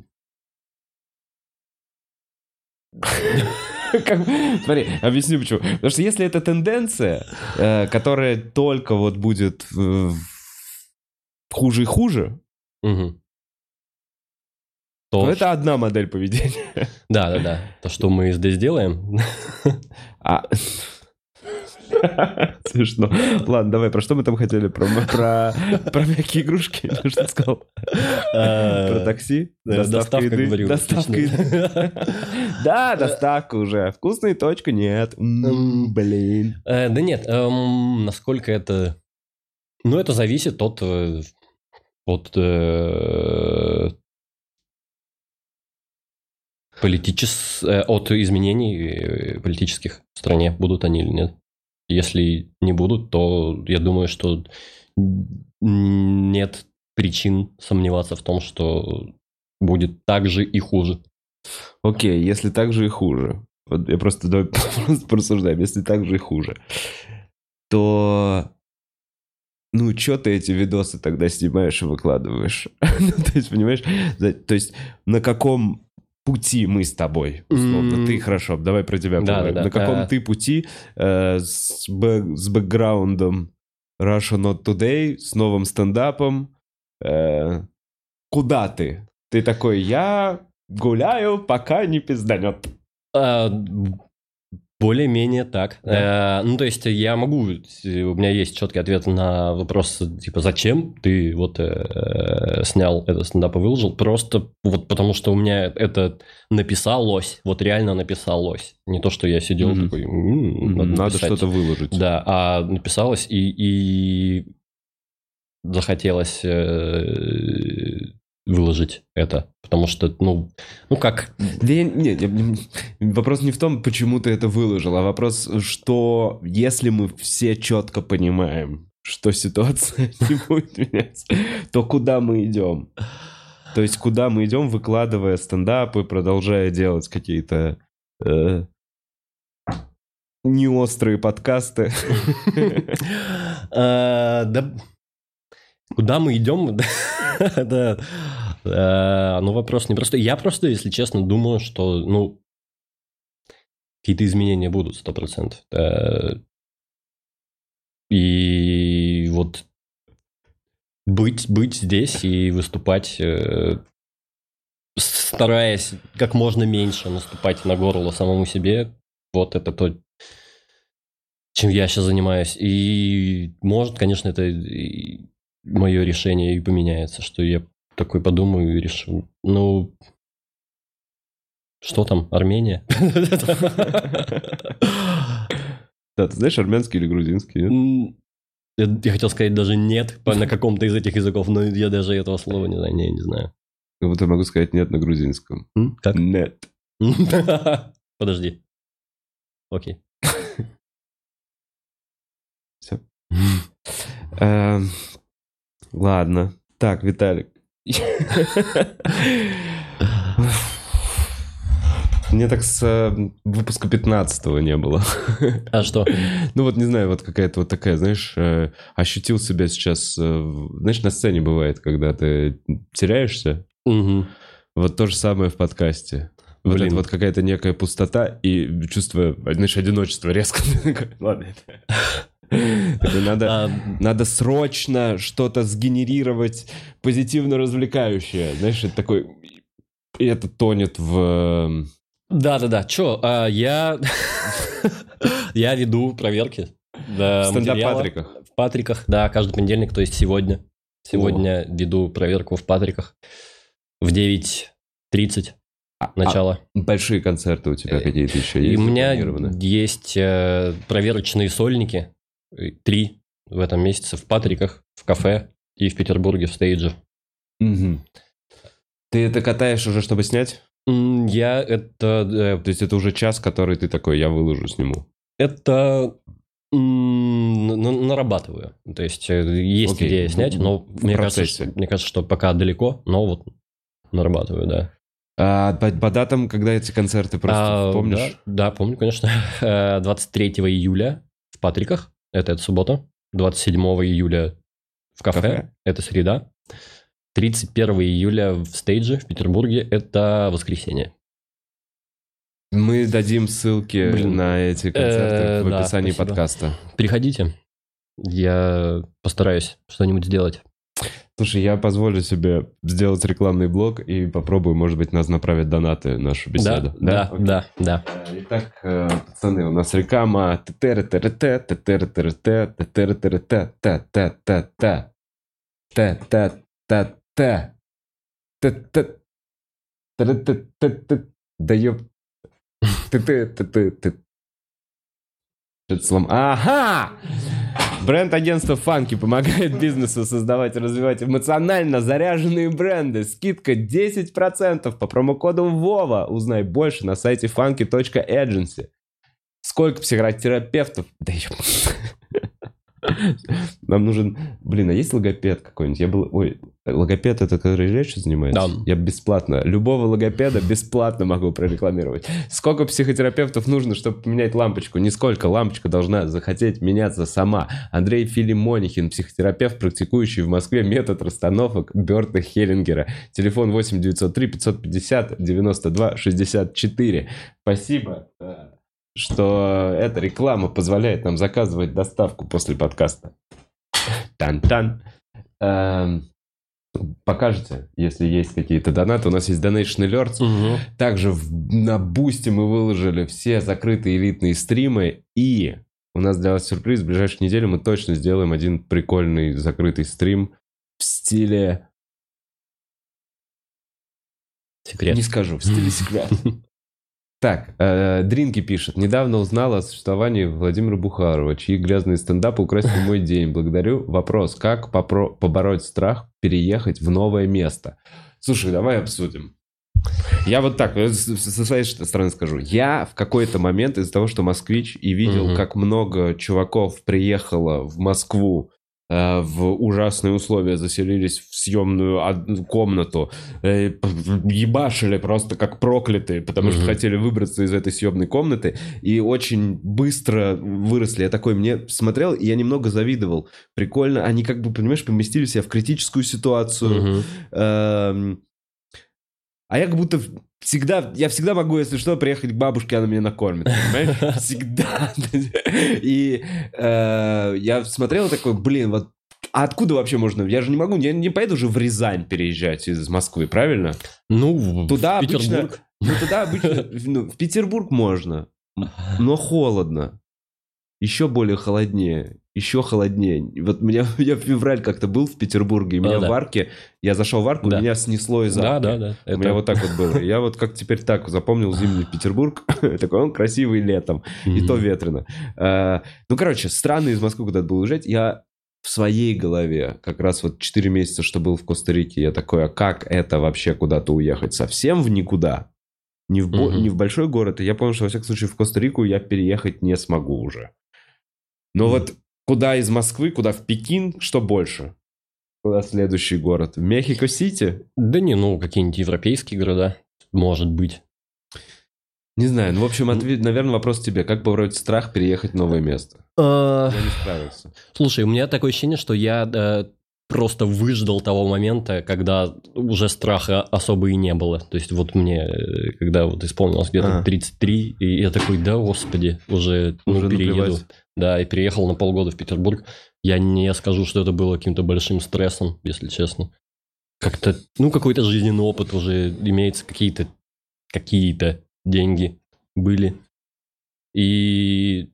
Как- Смотри, объясню почему. Потому что если это тенденция, э, которая только вот будет э, хуже и хуже, Мгм. то То, это одна модель поведения. Да, да, да. То, что мы здесь делаем. А... Смешно. Ладно, давай, про что мы там хотели? Про, про, про мягкие игрушки? Или Что ты сказал? Про Э, такси? э, доставка, говорю, Доставка еды. Да, доставка уже. Вкусная точка? Нет. Блин. э, Да нет, эм, насколько это... Ну, это зависит от... э, От... политичес... От изменений политических в стране, будут они или нет. Если не будут, то я думаю, что нет причин сомневаться в том, что будет так же и хуже. Окей, если так же и хуже. Вот я просто давай просто порассуждаем. Если так же и хуже, то... Ну, что ты эти видосы тогда снимаешь и выкладываешь? Ну, то есть, понимаешь? То есть, на каком пути мы с тобой, условно? М. Ты, хорошо, давай про тебя Да, поговорим. да, да. На каком А. ты пути э, с, бэ- с бэкграундом Russia Not Today, с новым стендапом? Э, куда ты? Ты такой, я гуляю, пока не пизданет. А, Более-менее так. Э, ну, то есть я могу, у меня есть четкий ответ на вопрос, типа, зачем ты вот э, снял этот стендап и выложил? Просто вот потому, что у меня это написалось, вот реально написалось. Не то, что я сидел Мгм. такой, «М, Надо, написать». что-то выложить. Да, а написалось и, и захотелось э, выложить это. Потому что, ну, ну как, Да я- нет, я- вопрос не в том, почему ты это выложил, а вопрос, что если мы все четко понимаем, что ситуация не будет меняться, то куда мы идем? То есть куда мы идем, выкладывая стендапы, продолжая делать какие-то э, неострые подкасты. А, Да. Куда мы идем? Да. А, Ну, вопрос непростой. Я просто, если честно, думаю, что, ну, какие-то изменения будут, сто процентов. Э, И вот быть, быть здесь и выступать, э, стараясь как можно меньше наступать на горло самому себе, вот это то, чем я сейчас занимаюсь. И может, конечно, это мое решение и поменяется, что я такой подумаю и решу. Ну, что там, Армения? Да, ты знаешь армянский или грузинский? Я, хотел сказать даже нет на каком-то из этих языков, но я даже этого слова не знаю. Не, не знаю. Ну, Вот я могу сказать нет на грузинском. Как? Нет. Подожди. Окей. Всё. Ладно. Так, Виталик. Мне так с э, выпуска 15 не было. А что? Ну вот, не знаю, вот какая-то вот такая, знаешь, э, ощутил себя сейчас... э, Знаешь, на сцене бывает, когда ты теряешься. Мгм. Вот то же самое в подкасте. Вот Блин. это вот какая-то некая пустота и чувство, знаешь, одиночества резко. Ладно. Это надо... А, Надо срочно что-то сгенерировать позитивно развлекающее. Знаешь, это такой... И это тонет в... Да-да-да. Чё, а, я... Я веду проверки. В стендап-патриках. В Патриках, да, каждый понедельник, то есть сегодня. Сегодня веду проверку в Патриках в 9.30 А- начало. а большие концерты у тебя Э, какие-то еще И есть у меня есть э, проверочные сольники, три в этом месяце в Патриках, в кафе и в Петербурге в стейдже. Мгм. Ты это катаешь уже, чтобы снять? Я это... э, То есть это уже час, который ты такой, я выложу, сниму. Это нарабатываю. То есть э, есть Окей. идея снять, но В мне кажется, что, мне кажется, что пока далеко, но вот нарабатываю, да. А по, по датам, когда эти концерты просто А, помнишь? Да, да, помню, конечно. Э, 23 июля в Патриках, это, это суббота. 27 июля в кафе, Кафе. это среда. 31 июля в стейдже в Петербурге, это воскресенье. Мы дадим ссылки Блин. на эти концерты Э, в да, описании спасибо. подкаста. Приходите, я постараюсь что-нибудь сделать. Слушай, я позволю себе сделать рекламный блог и попробую, может быть, нас направят донаты в нашу беседу. Да, да, да, да. Э, Итак, э, пацаны, у нас реклама. Да ёп. Т-т-т-т-т. Что-то. Ага! Бренд-агентство Фанки помогает бизнесу создавать и развивать эмоционально заряженные бренды. Скидка 10% по промокоду ВОВА. Узнай больше на сайте funky.agency. Сколько психотерапевтов? Да ёп. Нам нужен... Блин, а есть логопед какой-нибудь? Я был... Ой, логопед это который речью занимается? Да. Я бесплатно. Любого логопеда бесплатно могу прорекламировать. Сколько психотерапевтов нужно, чтобы поменять лампочку? Нисколько. Лампочка должна захотеть меняться сама. Андрей Филимонихин, психотерапевт, практикующий в Москве метод расстановок Берта Хеллингера. Телефон 8 903 550 92 64. Спасибо, э, что эта реклама позволяет нам заказывать доставку после подкаста. Тан-тан. Эм, Покажете, если есть какие-то донаты. У нас есть Donation Alerts. Мгм. Также в- на Бусте мы выложили все закрытые элитные стримы. И у нас для вас сюрприз. В ближайшую неделю мы точно сделаем один прикольный закрытый стрим в стиле... Секрет. Не скажу, в стиле секрет. Так, э, Дринки пишет. Недавно узнал о существовании Владимира Бухарова, чьи грязные стендапы украсили мой день. Благодарю. Вопрос. Как попро- побороть страх переехать в новое место? Слушай, давай обсудим. Я вот так, э, со своей стороны скажу. Я в какой-то момент из-за того, что москвич, и видел, Мгм. как много чуваков приехало в Москву в ужасные условия, заселились в съемную одну комнату, э, ебашили просто как проклятые, потому что хотели выбраться из этой съемной комнаты, и очень быстро выросли. Я такой, мне смотрел, и я немного завидовал. Прикольно, они как бы, понимаешь, поместили себя в критическую ситуацию. Эм, А я как будто всегда, я всегда могу, если что, приехать к бабушке, она меня накормит, понимаешь? Всегда. И э, я смотрел такой, блин, вот а откуда вообще можно? Я же не могу, я не поеду же в Рязань переезжать из Москвы, правильно? Ну, Туда в обычно, Петербург. ну туда обычно, ну, в Петербург можно, но холодно. еще более холоднее, еще холоднее. Вот меня, я в февраль как-то был в Петербурге, и меня А, да. в арке, я зашел в арку, Да. меня снесло из Да, арки. да, да. У Это- меня вот так вот было. Я вот как теперь так запомнил зимний Петербург. Такой он красивый летом. И то ветрено. А, Ну, короче, странно из Москвы куда-то было уезжать. Я в своей голове как раз вот 4 месяца, что был в Коста-Рике, я такой, а как это вообще куда-то уехать? Совсем в никуда? Не в, бо- Мгм. не в большой город. И я понял, что, во всяком случае, в Коста-Рику я переехать не смогу уже. Но Мгм. вот куда из Москвы, куда в Пекин, что больше? Куда следующий город? В Мехико-Сити? Да не, ну, какие-нибудь европейские города, может быть. Не знаю. Ну, в общем, ответ, наверное, вопрос тебе. Как побороть страх переехать в новое место? А, Я не справился. Слушай, у меня такое ощущение, что я э, просто выждал того момента, когда уже страха особо и не было. То есть вот мне, э, когда вот исполнилось где-то А. 33, и я такой, да, господи, уже, ну, Уже перееду. наплевать. Да, и переехал на полгода в Петербург. Я не скажу, что это было каким-то большим стрессом, если честно. Как-то, ну, какой-то жизненный опыт уже имеется, какие-то какие-то деньги были. И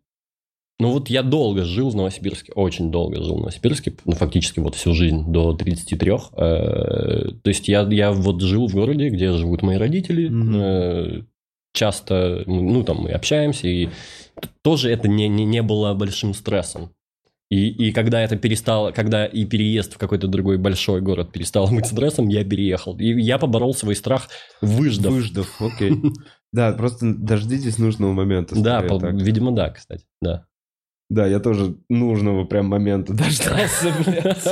ну вот я долго жил в Новосибирске, очень долго жил в Новосибирске, ну фактически вот всю жизнь до 33. Э, То есть я, я вот жил в городе, где живут мои родители, э, часто, ну там мы общаемся, и тоже это не, не, не было большим стрессом. И, и когда это перестало, когда и переезд в какой-то другой большой город перестал быть стрессом, я переехал. И я поборол свой страх, выждав. Выждав, окей. Да, просто дождитесь нужного момента. Да, видимо, да, кстати, да. Да, я тоже нужного прям момента дождался, блядь.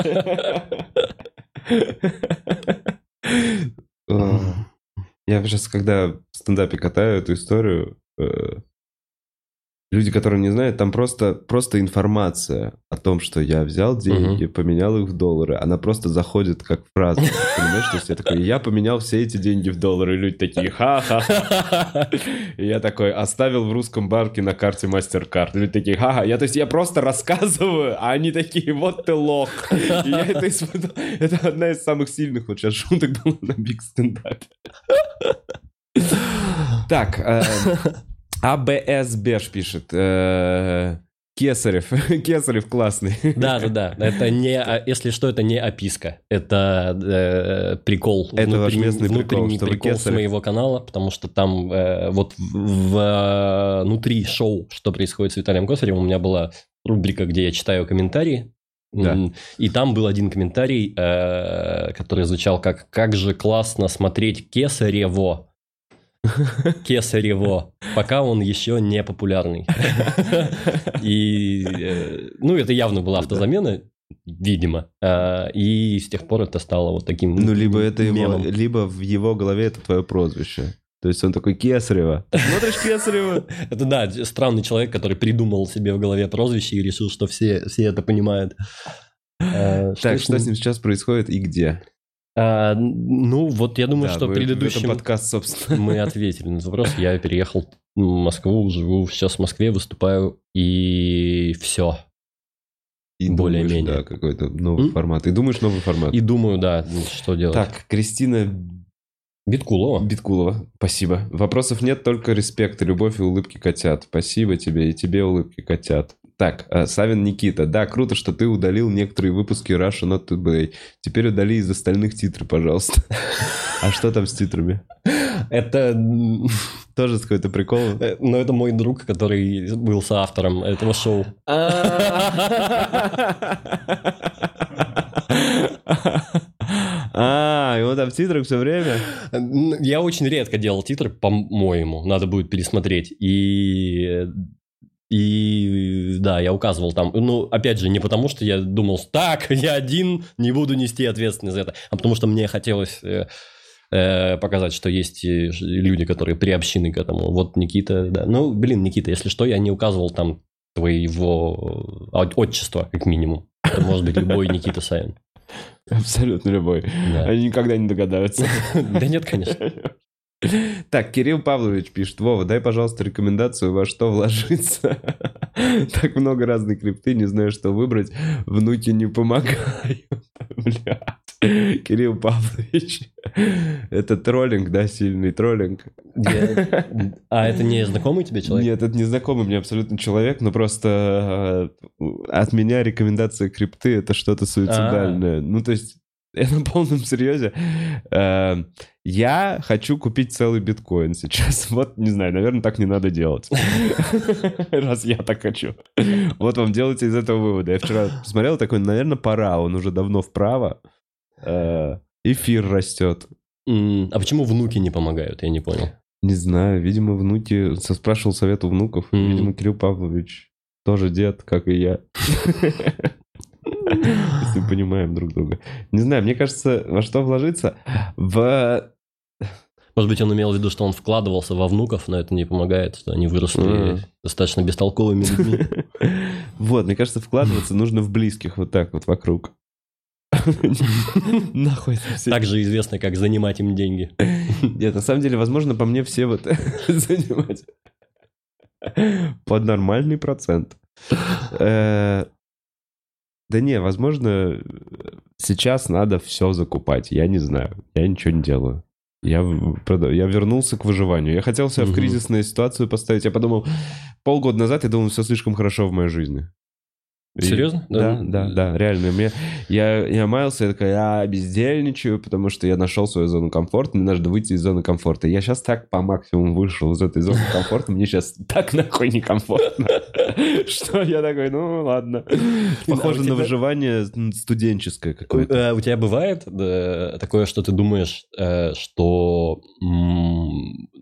Я сейчас, когда в стендапе катаю эту историю, э, люди, которые не знают, там просто, просто информация о том, что я взял деньги, поменял их в доллары, она просто заходит как фраза. Понимаешь, то есть я такой, я поменял все эти деньги в доллары, и люди такие, ха-ха. И я такой, оставил в русском банке на карте MasterCard. И люди такие, ха-ха. Я, то есть я просто рассказываю, а они такие, вот ты лох. И я это испытал. Это одна из самых сильных вот сейчас шуток была на биг стендапе. Так, э, АБС Беш пишет. э, Кесарев. Кесарев классный. Да, да, да. Это не, а, если что, это не описка. Это э, прикол. Это ваш местный прикол, внутренний прикол с Кесарев. моего канала, потому что там э, вот в, в, э, внутри шоу, что происходит с Виталием Косаревым, у меня была рубрика, где я читаю комментарии. Да. И там был один комментарий, э, который звучал как «Как же классно смотреть Кесарево». Кесарево, пока он еще не популярный. И, э, ну, это явно была автозамена, видимо. А, И с тех пор это стало вот таким Ну, либо это его, либо в его голове это твое прозвище. То есть он такой Кесарева. Смотришь Кесарева? Это, да, странный человек, который придумал себе в голове прозвище и решил, что все, все это понимают. А, Так, что с ним сейчас происходит и где? А, Ну, вот я думаю, Да, что предыдущим подкаст, собственно. мы ответили на вопрос. Я переехал в Москву, живу сейчас в Москве, выступаю, и все. И более-менее. Да, какой-то новый М? формат. И думаешь новый формат. И думаю, да, что делать. Так, Кристина Биткулова. Биткулова, спасибо. Вопросов нет, только респект, любовь и улыбки котят. Спасибо тебе, и тебе улыбки котят. Так, э, Савин Никита. Да, круто, что ты удалил некоторые выпуски Russia Not Today. Теперь удали из остальных титры, пожалуйста. А что там с титрами? Это, Тоже какой-то прикол? э, ну, это мой друг, который был соавтором этого шоу. А, и он там в титрах все время? Я очень редко делал титры, по-моему, надо будет пересмотреть. И и да, я указывал там, ну, опять же, не потому, что я думал, так, я один, не буду нести ответственность за это, а потому что мне хотелось э, э, показать, что есть э, люди, которые приобщены к этому. Вот Никита, да. Ну, блин, Никита, если что, я не указывал там твоего от- отчества, как минимум. Это может быть любой Никита Савин. Абсолютно любой. Да. Они никогда не догадаются. Да нет, конечно. Так, Кирилл Павлович пишет, Вова, дай, пожалуйста, рекомендацию, во что вложиться. Так много разной крипты, не знаю, что выбрать. Внуки не помогают. Блядь. Кирилл Павлович. Это троллинг, да, сильный троллинг. А это не знакомый тебе человек? Нет, это незнакомый мне абсолютно человек, но просто э, от меня рекомендация крипты это что-то суицидальное. Ну, то есть, я на полном серьезе. Э, Я хочу купить целый биткоин сейчас. Вот, не знаю, наверное, так не надо делать. Раз я так хочу. Вот вам делайте из этого вывода. Я вчера посмотрел такой, наверное, пора. Он уже давно вправо. Э, Эфир растет. А почему внуки не помогают? Я не понял. Не знаю, видимо, внуки... Спрашивал совет у внуков. Видимо, Кирилл Павлович тоже дед, как и я. Если понимаем друг друга. Не знаю, мне кажется, во что вложиться? В... Может быть, он имел в виду, что он вкладывался во внуков, но это не помогает, что они выросли достаточно бестолковыми людьми. Вот, мне кажется, вкладываться нужно в близких вот так вот вокруг. Нахуй это все. Также известно, как занимать им деньги. Нет, на самом деле, возможно, по мне все вот занимать под нормальный процент. Э, Да не, возможно, сейчас надо все закупать. Я не знаю. Я ничего не делаю. Я, в- я вернулся к выживанию. Я хотел себя в Мгм. кризисную ситуацию поставить. Я подумал, полгода назад я думал, все слишком хорошо в моей жизни. И- Серьезно? Да, да, да, реально. Мне, я, я маялся, я такой, я бездельничаю, потому что я нашел свою зону комфорта, мне надо выйти из зоны комфорта. Я сейчас так по максимуму вышел из этой зоны комфорта, мне сейчас так нахуй некомфортно, что я такой, ну ладно. Похоже у на выживание м, студенческое какое-то. Э, У тебя бывает да, такое, что ты думаешь, э, что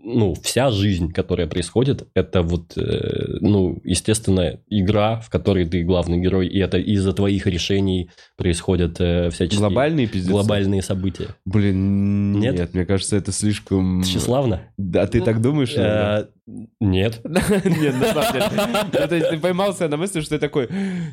ну, вся жизнь, которая происходит, это вот, э, ну, естественно, игра, в которой ты главный герой, и это из-за твоих решений происходят э, всяческие Глобальные пиздецы? глобальные события. Блин, Нет? нет, мне кажется, это слишком... Тщеславно? Да, ты так думаешь? Э, Нет. Нет, на самом деле. Ну, То есть ты поймался на мысли, что ты такой,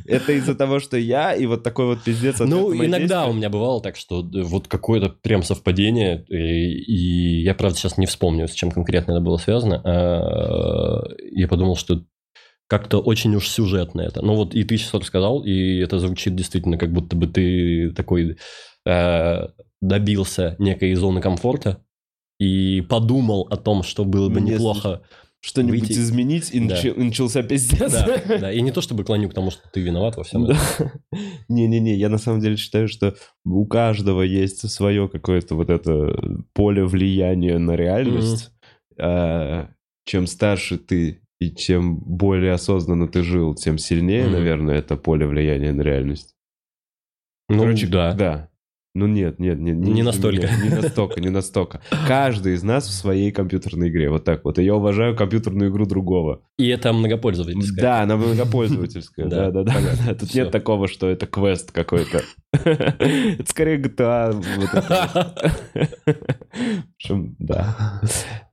это из-за того, что я, и вот такой вот пиздец. Ну, иногда у меня бывало так, что вот какое-то прям совпадение, и, я, правда, сейчас не вспомню, с чем конкретно это было связано. а, Я подумал, что как-то очень уж сюжетно это. Ну вот и ты сейчас рассказал, и это звучит действительно, как будто бы ты такой э, добился некой зоны комфорта и подумал о том, что было бы Мне неплохо. Что-нибудь выйти- изменить, и Да. начи- начался пиздец. Да, да, и не то чтобы клоню к тому, что ты виноват во всем Да. этом. Не-не-не, я на самом деле считаю, что у каждого есть свое какое-то вот это поле влияния на реальность. А, Чем старше ты и чем более осознанно ты жил, тем сильнее, наверное, это поле влияния на реальность. Ну, Короче, да. Да. Ну нет, нет, нет. Не из-за настолько. меня. Не настолько, не настолько. Каждый из нас в своей компьютерной игре. Вот так вот. И я уважаю компьютерную игру другого. И это многопользовательская. Да, она многопользовательская. Да, Да, да. Тут нет такого, что это квест какой-то. Это скорее GTA. да.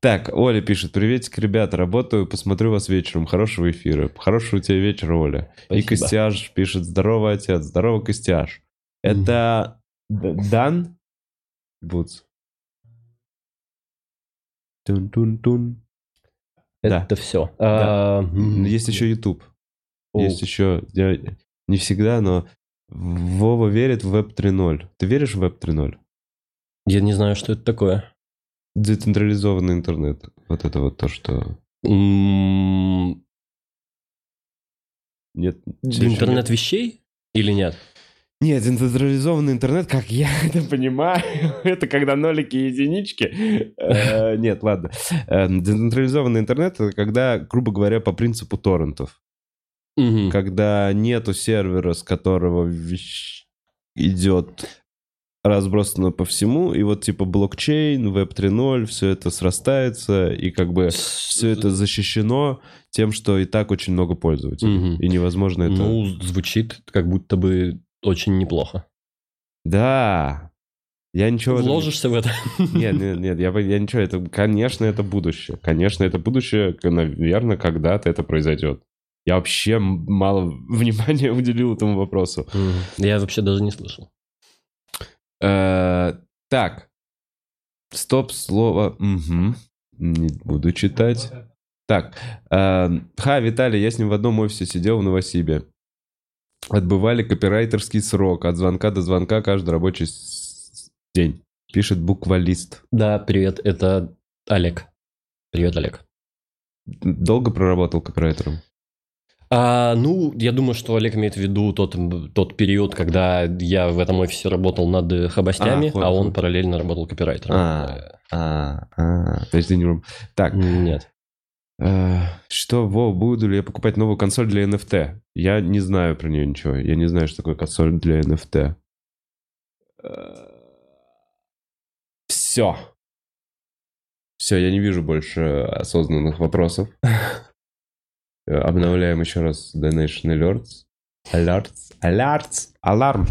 Так, Оля пишет. Приветик, ребята. Работаю, посмотрю вас вечером. Хорошего эфира. Хорошего у тебя вечера, Оля. И. Костяж пишет. Здорово, отец. Здорово, Костяж. Это Дан Бутс. Тун-тун-тун. Да. Это все. Да. Есть еще YouTube. Есть еще... я- Не всегда, но Вова верит в Web 3.0. Ты веришь в Web 3.0? Я не знаю, что это такое. Децентрализованный интернет. Вот это вот то, что... Нет. Интернет нет. вещей или нет? Нет, децентрализованный интернет, как я это понимаю, это когда нолики и единички. Э, Нет, ладно. Децентрализованный интернет — это когда, грубо говоря, по принципу торрентов. Когда нету сервера, с которого идет разбросано по всему, и вот типа блокчейн, Web 3.0, все это срастается, и как бы все это защищено тем, что и так очень много пользователей. Мгм. И невозможно это... Ну, звучит как будто бы очень неплохо. Да. Я ничего... Вложишься в это? Нет, нет, нет, я, я ничего, это, конечно, это будущее. Конечно, это будущее, наверное, когда-то это произойдет. Я вообще мало внимания уделил этому вопросу. Я вообще даже не слышал. Э, так. Стоп, слово. Мгм. Не буду читать. Так. э, Ха, Виталий, я с ним в одном офисе сидел в Новосибе. Отбывали копирайтерский срок от звонка до звонка каждый рабочий день. Пишет буквалист. Да, привет, это Олег. Привет, Олег. Долго проработал копирайтером? А, ну, я думаю, что Олег имеет в виду тот, тот период, когда я в этом офисе работал над хабостями, А, а, он параллельно работал копирайтером. А. А, а, то есть ты не... Так, Нет. Э, что, Во, буду ли я покупать новую консоль для NFT? Я не знаю про нее ничего. Я не знаю, что такое консоль для NFT. Все. Все, я не вижу больше осознанных вопросов. Э, Обновляем еще раз Donation Alerts. Alerts. Alerts. Аларм.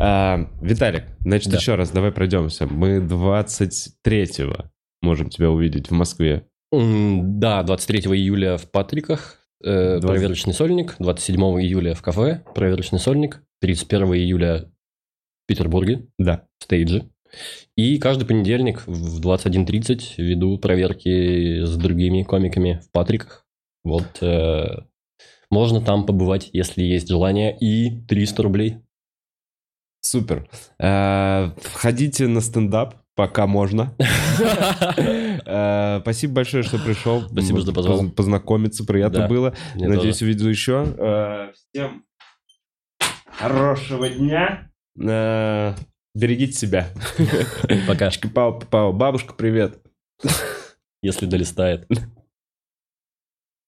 Э, Виталик, значит, Да. еще раз давай пройдемся. Мы 23-го можем тебя увидеть в Москве. Да, 23 июля в Патриках, э, 20. проверочный сольник, 27 июля в кафе, проверочный сольник, 31 июля в Петербурге, Да. в стейдже. И каждый понедельник в 21.30 веду проверки с другими комиками в Патриках. Вот э, можно там побывать, если есть желание, и 300 рублей. Супер. Э, Входите на стендап, пока можно. Э, Спасибо большое, что пришел. Спасибо, что позвал. Поз- Познакомиться приятно было. Надеюсь, увижу еще. Э, Всем хорошего дня. Э, Берегите себя. Пока. Бабушка, привет. если долистает.